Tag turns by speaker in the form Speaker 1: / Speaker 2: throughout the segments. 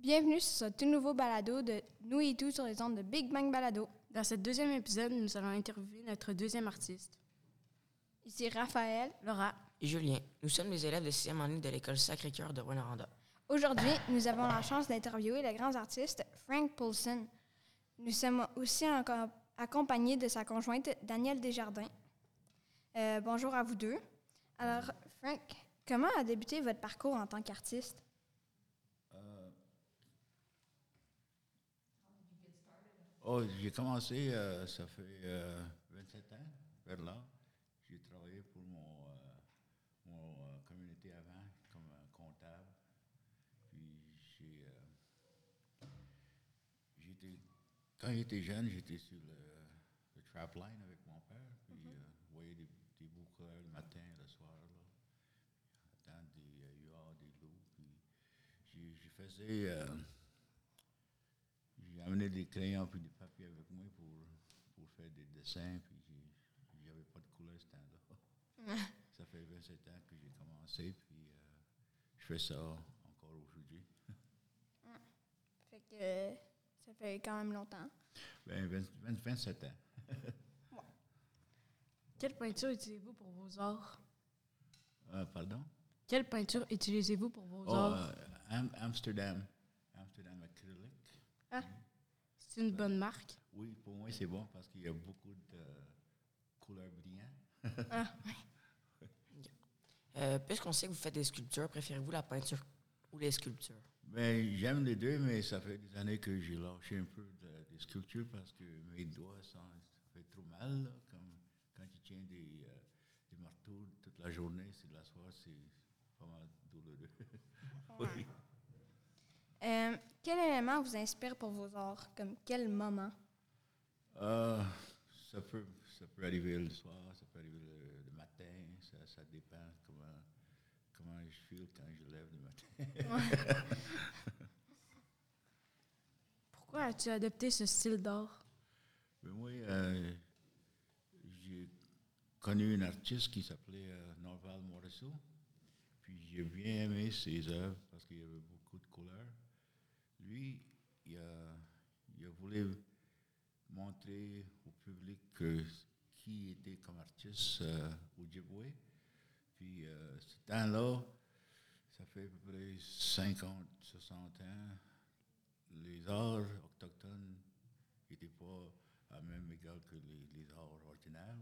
Speaker 1: Bienvenue sur ce tout nouveau balado de Nous et tout sur les ondes de Big Bang Balado.
Speaker 2: Dans ce deuxième épisode, nous allons interviewer notre deuxième artiste.
Speaker 1: Ici Raphaël.
Speaker 2: Laura.
Speaker 3: Et Julien. Nous sommes les élèves de 6e année de l'école Sacré-Cœur de Rwanda.
Speaker 1: Aujourd'hui, nous avons la chance d'interviewer le grand artiste Frank Poulsen. Nous sommes aussi encore accompagnés de sa conjointe Danielle Desjardins. Euh, bonjour à vous deux. Alors, Frank, comment a débuté votre parcours en tant qu'artiste?
Speaker 4: Oh, j'ai commencé, euh, ça fait euh, 27 ans, vers là. J'ai travaillé pour mon, euh, mon euh, communauté avant comme euh, comptable. Puis j'ai, euh, j'étais, quand j'étais jeune, j'étais sur le, le trap line avec mon père. Puis euh, je voyais des, des boucles le matin, le soir, là. Dans des euh, huards, des loups. Puis j'ai, je faisais. J'ai amené des crayons puis des papiers avec moi pour, pour faire des dessins, puis j'avais pas de couleur ce temps-là. ça fait 27 ans que j'ai commencé, puis euh, je fais ça encore aujourd'hui.
Speaker 1: Fait que ça fait quand même longtemps.
Speaker 4: Ben, 20 20 27 ans.
Speaker 2: Quelle peinture utilisez-vous pour vos arts?
Speaker 4: Euh, pardon?
Speaker 2: Quelle peinture utilisez-vous pour vos
Speaker 4: Oh,
Speaker 2: arts?
Speaker 4: euh, Am- Amsterdam. Amsterdam acrylic.
Speaker 2: C'est une bonne marque.
Speaker 4: Oui, pour moi, c'est bon parce qu'il y a beaucoup de couleurs brillantes.
Speaker 3: Euh, Puisqu'on sait que vous faites des sculptures, préférez-vous la peinture ou les sculptures?
Speaker 4: Ben, j'aime les deux, mais ça fait des années que j'ai lâché un peu de- des sculptures parce que mes doigts, ça, ça fait trop mal. là, comme quand tu tiens des, euh, des marteaux toute la journée, c'est de la soirée, c'est pas mal douloureux. oui.
Speaker 1: Euh, quel élément vous inspire pour vos arts? Comme quel moment?
Speaker 4: Euh, ça, peut, ça peut arriver le soir, ça peut arriver le, le matin, ça, ça dépend comment, comment je feel quand je lève le matin.
Speaker 2: Pourquoi as-tu adopté ce style d'art?
Speaker 4: Moi, euh, j'ai connu un artiste qui s'appelait euh, Norval Morisseau. Puis j'ai bien aimé ses œuvres parce qu'il y avait beaucoup de couleurs. Lui, il a, a voulu montrer au public qui était comme artiste euh, au Djibouti. Puis euh, ce temps-là, ça fait à peu près 50, 60 ans, les arts autochtones n'étaient pas à même égal que les, les arts ordinaires.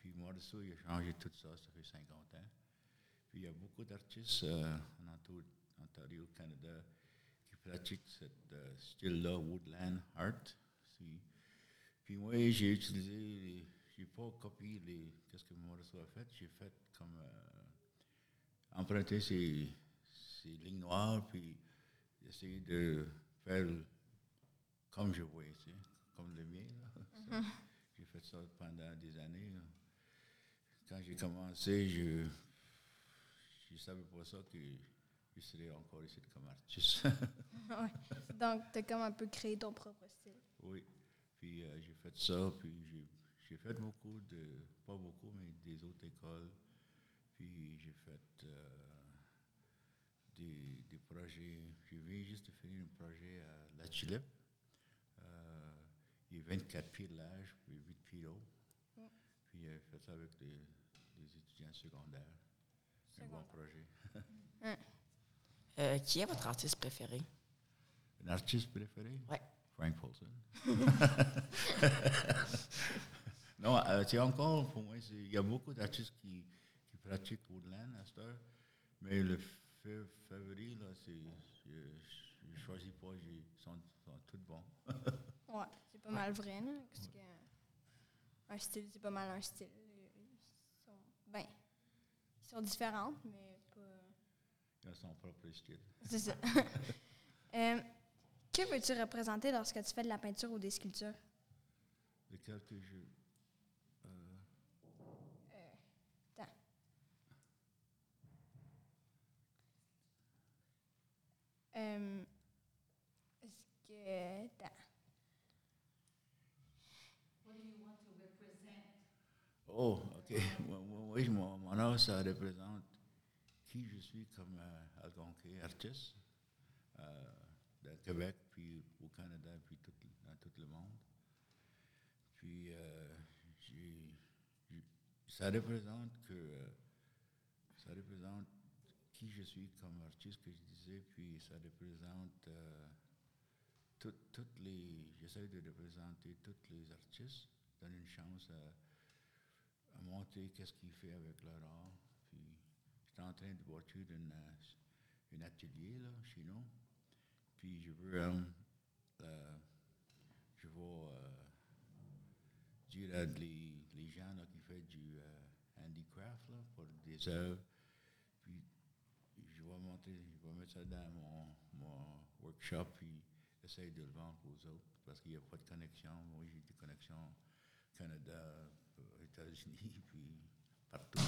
Speaker 4: Puis Morrisseau, il a changé tout ça, ça fait 50 ans. Puis il y a beaucoup d'artistes euh, en Ontario, Canada, qui pratiquent ce style-là, woodland art. Puis moi, j'ai utilisé, j'ai pas copié les, qu'est-ce que Morrisseau a fait, j'ai fait comme euh, emprunter ces, ces lignes noires, puis essayer de faire comme je voyais, tu sais, comme le mien. Ça, J'ai fait ça pendant des années. là. Quand j'ai commencé, je ne savais pas ça que je serais encore ici comme artiste.
Speaker 1: Ouais. Donc, tu as comme un peu créé ton propre style.
Speaker 4: oui. Puis euh, j'ai fait ça, puis j'ai- j'ai fait beaucoup de, pas beaucoup, mais des autres écoles. Puis j'ai fait euh, des, des projets. Je viens juste de finir un projet à La Tulipe. Euh, il est 24 pieds de large, puis 8 pieds haut. Puis j'ai fait ça avec des, des étudiants secondaires. Un bon projet.
Speaker 3: Euh, qui est votre artiste préféré?
Speaker 4: Un artiste préféré?
Speaker 3: Ouais.
Speaker 4: Frank Paulson. non, euh, c'est encore, pour moi, il y a beaucoup d'artistes qui, qui pratiquent Woodland à cette heure, mais le favori, là, c'est, je ne choisis pas, ils sont, sont tous bons.
Speaker 1: Ouais, c'est pas mal vrai, là, parce que un style, c'est pas mal un style. Ils sont, ben, ils sont différents, mais
Speaker 4: Ils ont son propre style.
Speaker 1: C'est ça. Euh, que veux-tu représenter lorsque tu fais de la peinture ou des sculptures?
Speaker 4: Lequel que je... euh,
Speaker 1: Attends. Euh, Est-ce que... Attends.
Speaker 4: Oh, OK. Moi, moi, oui, mon, mon art, ça représente qui je suis comme euh, algonquin artiste. Euh, de Québec, puis au Canada, puis tout, dans tout le monde. Puis, euh, j'ai- ça représente que euh, ça représente qui je suis comme artiste que je disais, puis ça représente euh, tout- toutes les. J'essaie de représenter tous les artistes, donner une chance à, à montrer qu'est-ce qu'ils font avec leur art. Puis, j'étais en train de bâtir euh, un atelier là, chez nous. Puis, je veux. euh, euh, je dire à les, les gens là, qui font du handicraft là, pour des œuvres. Puis je vais montrer, je vais mettre ça dans mon, mon workshop puis essayer de le vendre aux autres parce qu'il n'y a pas de connexion. Moi, j'ai des connexions Canada, États-Unis, puis partout.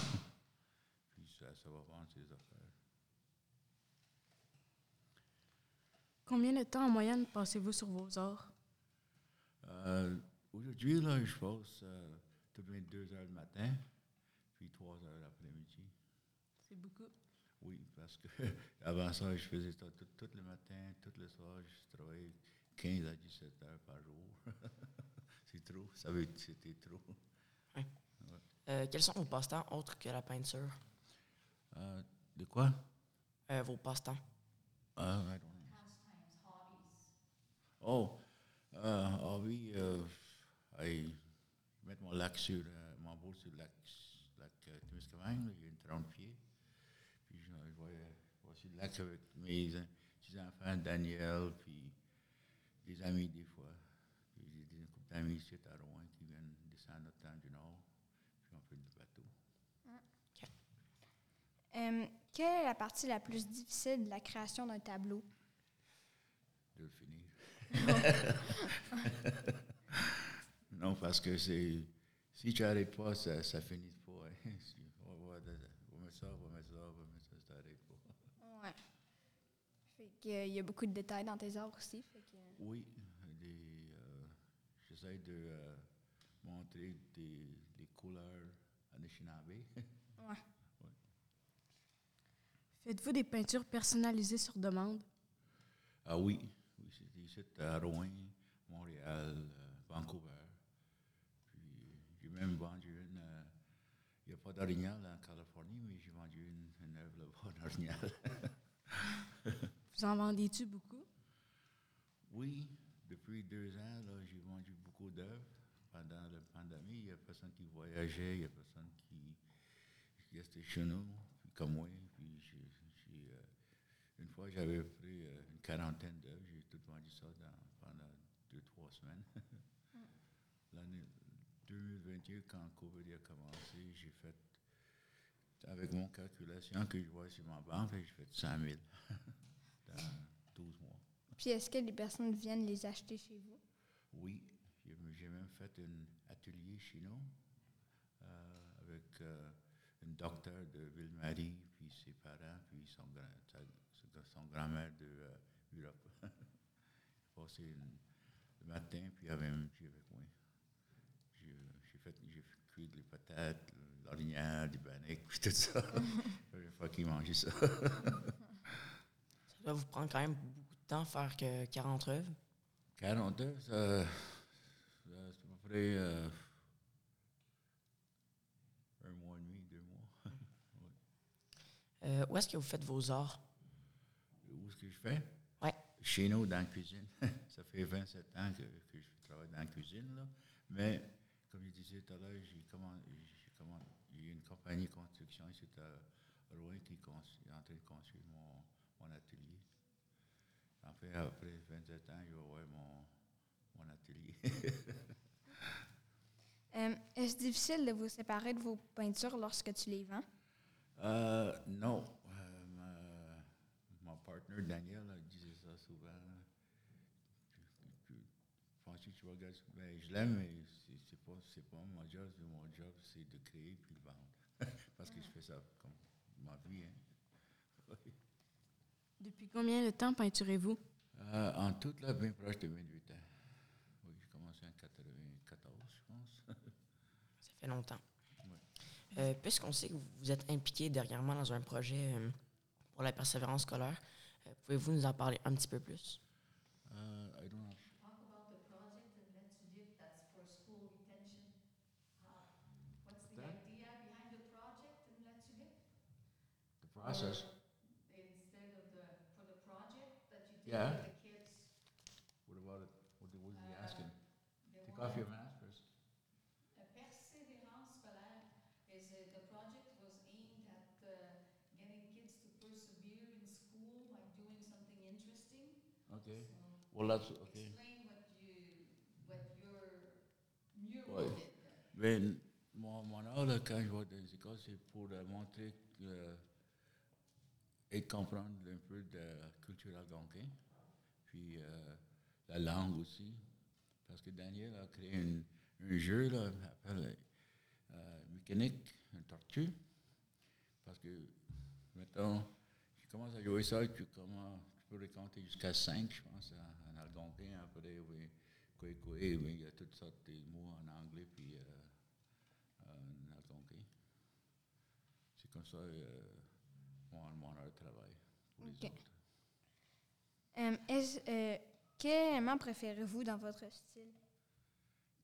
Speaker 4: Puis ça, ça va vendre ces affaires.
Speaker 2: Combien de temps en moyenne passez-vous sur vos arts?
Speaker 4: Euh, Aujourd'hui, là, je passe euh, toutes les deux heures le matin, puis trois heures l'après-midi.
Speaker 2: C'est beaucoup.
Speaker 4: Oui, parce que avant ça, je faisais ça tout, tout le matin, tout le soir. Je travaillais 15 à 17 heures par jour. c'est trop. Ça veut dire que c'était trop.
Speaker 3: Euh, quels sont vos passe-temps autres que la peinture?
Speaker 4: Euh, de quoi?
Speaker 3: Euh, vos passe-temps.
Speaker 4: Ah, know. Oh, euh, hobby, euh, I mettre mon lac sur, euh, mon boat sur le lac, lac Témiscamingue, il y a une 30 pieds. Puis je, je vais, je vais sur le lac avec mes euh, petits enfants, Daniel, puis des amis des fois. Puis j'ai des une couple d'amis ici à Rouen qui viennent descendre au temps du Nord, puis on fait du bateau.
Speaker 1: Euh, quelle est la partie la plus difficile de la création d'un tableau?
Speaker 4: de le finir. non, parce que c'est. Si tu n'arrêtes pas, ça ne finit pas. hein. Ça, on va mettre ça, on va mettre ça, ça n'arrête pas.
Speaker 1: Ouais. Fait que, euh, il y a beaucoup de détails dans tes œuvres aussi. Fait que,
Speaker 4: Oui, euh, j'essaie de euh, montrer des, des couleurs Anishinaabe.
Speaker 1: ouais.
Speaker 2: Faites-vous des peintures personnalisées sur demande?
Speaker 4: ah oui, oui c'était ici à Rouen, Montréal, euh, Vancouver. Puis j'ai même vendu une. euh, Il n'y a pas d'orignal en Californie, mais j'ai vendu une, une œuvre là-bas d'orignal.
Speaker 2: Vous en vendez-tu beaucoup?
Speaker 4: Oui, depuis deux ans, là, j'ai vendu beaucoup d'œuvres. Pendant la pandémie, il n'y a personne qui voyageait, il n'y a personne qui, qui restait chez nous, comme moi. J'ai, j'ai, euh, une fois, j'avais pris euh, une quarantaine d'œuvres, j'ai tout vendu ça dans- pendant deux, trois semaines. L'année 2021, quand COVID a commencé, j'ai fait, avec mon calculation que je vois sur ma banque, j'ai fait 100 000 dans 12 mois.
Speaker 1: Puis est-ce que les personnes viennent les acheter chez vous?
Speaker 4: Oui, j'ai même fait un atelier chez nous euh, avec euh, une docteur de Ville-Marie, puis ses parents, puis son, grand, son grand-mère de euh, Europe. J'ai passé le matin, puis avait un petit avec moi. J'ai j'ai fait, j'ai cuit les patates, l'orignal, des bananes, puis tout ça. Première fois qu'il mangeait ça.
Speaker 3: Ça doit vous prendre quand même beaucoup de temps faire que 40 œuvres.
Speaker 4: 40 heures, ça, ça, c'est à peu près euh, un mois et demi, deux mois.
Speaker 3: Euh, où est-ce que vous faites vos arts?
Speaker 4: Où est-ce que je fais?
Speaker 3: Ouais.
Speaker 4: Chez nous, dans la cuisine. ça fait 27 ans que, que je travaille dans la cuisine. Là. Mais, comme je disais tout à l'heure, j'ai j'ai une compagnie de construction ici à Rouen qui est en train de construire mon, mon atelier. En fait, après 27 ans, je vais avoir mon, mon atelier.
Speaker 1: Euh, est-ce difficile de vous séparer de vos peintures lorsque tu les vends?
Speaker 4: Euh, non. Euh, ma, mon partenaire Daniel disait ça souvent. Que tu? Ben, je l'aime, mais c'est, pas, c'est pas mon job. c'est Mon job, c'est de créer puis de vendre. Parce que je fais ça comme ma vie. Hein.
Speaker 2: Depuis combien de temps peinturez-vous?
Speaker 4: Euh, en tout, là, bien proche de 28 ans. Oui, j'ai commencé en 94, je pense.
Speaker 3: Ça fait longtemps. Euh, puisqu'on sait que vous êtes impliqué dernièrement dans un projet euh, pour la persévérance scolaire, euh, pouvez-vous nous en parler un petit peu plus? Uh, I don't know.
Speaker 4: Process.
Speaker 5: Or instead of the for the project that you did
Speaker 4: yeah.
Speaker 5: with the kids.
Speaker 4: What about it? What, what were you
Speaker 5: uh,
Speaker 4: asking? Take off your mask. Okay.
Speaker 5: So
Speaker 4: Well, that's okay.
Speaker 5: explain what you, what your mural
Speaker 4: Ouais.
Speaker 5: did.
Speaker 4: Ben, mon, quand je vais dans les écoles, c'est pour euh, montrer que, et comprendre un peu de la culture algonquine, puis euh, la langue aussi. Parce que Daniel a créé un, un jeu, là, appelle euh, mécanique, un tortue. Parce que, mettons, tu commences à jouer ça, tu, commences, tu peux récompter jusqu'à 5, je pense, en, algonquin. Après, oui, quoi, oui, il y a toutes sortes de mots en anglais, puis euh, en algonquin. C'est comme ça, euh, mon, mon art travaille pour
Speaker 1: Ok.
Speaker 4: les autres.
Speaker 1: Euh, est-ce, euh, quel élément préférez-vous dans votre style?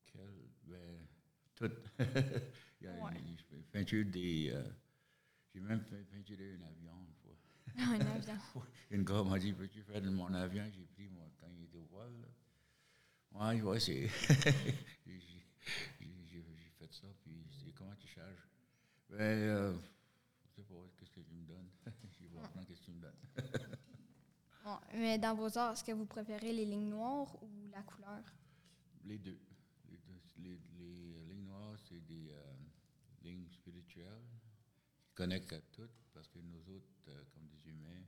Speaker 4: Quel, ben, tout. Il y a
Speaker 1: Ouais.
Speaker 4: une- je peinture des. euh, J'ai même fait peinturer un avion.
Speaker 1: Un avion.
Speaker 4: Une gars m'a dit Peux-tu faire de mon avion? J'ai pris moi quand il était au voile. Ouais, ouais, c'est. j'ai fait ça, puis c'est comment tu charges? Ben, euh, je sais pas, qu'est-ce que tu me donnes? Je vais apprendre qu'est-ce que tu me donnes.
Speaker 1: Bon, mais dans vos arts, est-ce que vous préférez les lignes noires ou la couleur?
Speaker 4: Les deux. Les, deux. les, les lignes noires, c'est des euh, lignes spirituelles qui connectent à tout, parce que nous autres, euh, comme humains,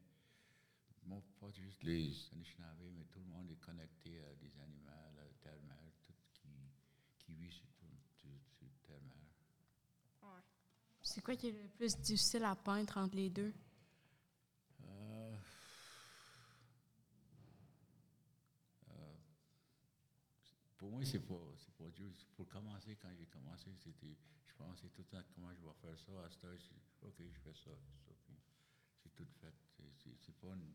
Speaker 4: bon, pas juste les Anishinaabe, mais tout le monde est connecté à des animaux, à la terre-mère, tout qui, qui vit sur, tout- sur, sur terre-mère.
Speaker 2: C'est quoi qui est le plus difficile à peindre entre les deux?
Speaker 4: Euh, euh, pour moi, c'est pas, c'est pas dur. Pour commencer, quand j'ai commencé, c'était, je pensais tout le temps comment je vais faire ça. À cette heure, je- ok, je fais ça, ça, puis c'est tout fait. C'est, pas, une-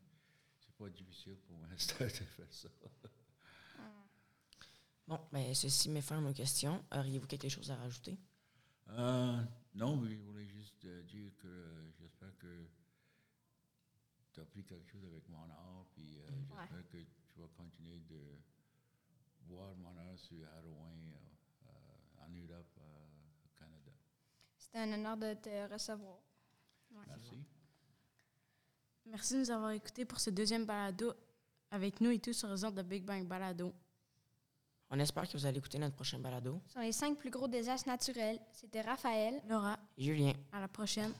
Speaker 4: pas difficile pour moi de faire ça.
Speaker 3: Bon, ben, ceci met fin à nos questions. Auriez-vous quelque chose à rajouter?
Speaker 4: Euh, non, mais je voulais juste euh, dire que euh, j'espère que tu as appris quelque chose avec mon art, puis euh, j'espère que tu vas continuer de voir mon art sur Harouin, en Europe, euh, au Canada.
Speaker 1: C'était un honneur de te recevoir.
Speaker 4: Merci.
Speaker 2: Merci de nous avoir écoutés pour ce deuxième balado avec nous et tous sur les ondes de Big Bang Balado.
Speaker 3: On espère que vous allez écouter notre prochain balado.
Speaker 1: Sur les cinq plus gros désastres naturels, c'était Raphaël.
Speaker 2: Laura,
Speaker 3: Julien.
Speaker 2: à la prochaine.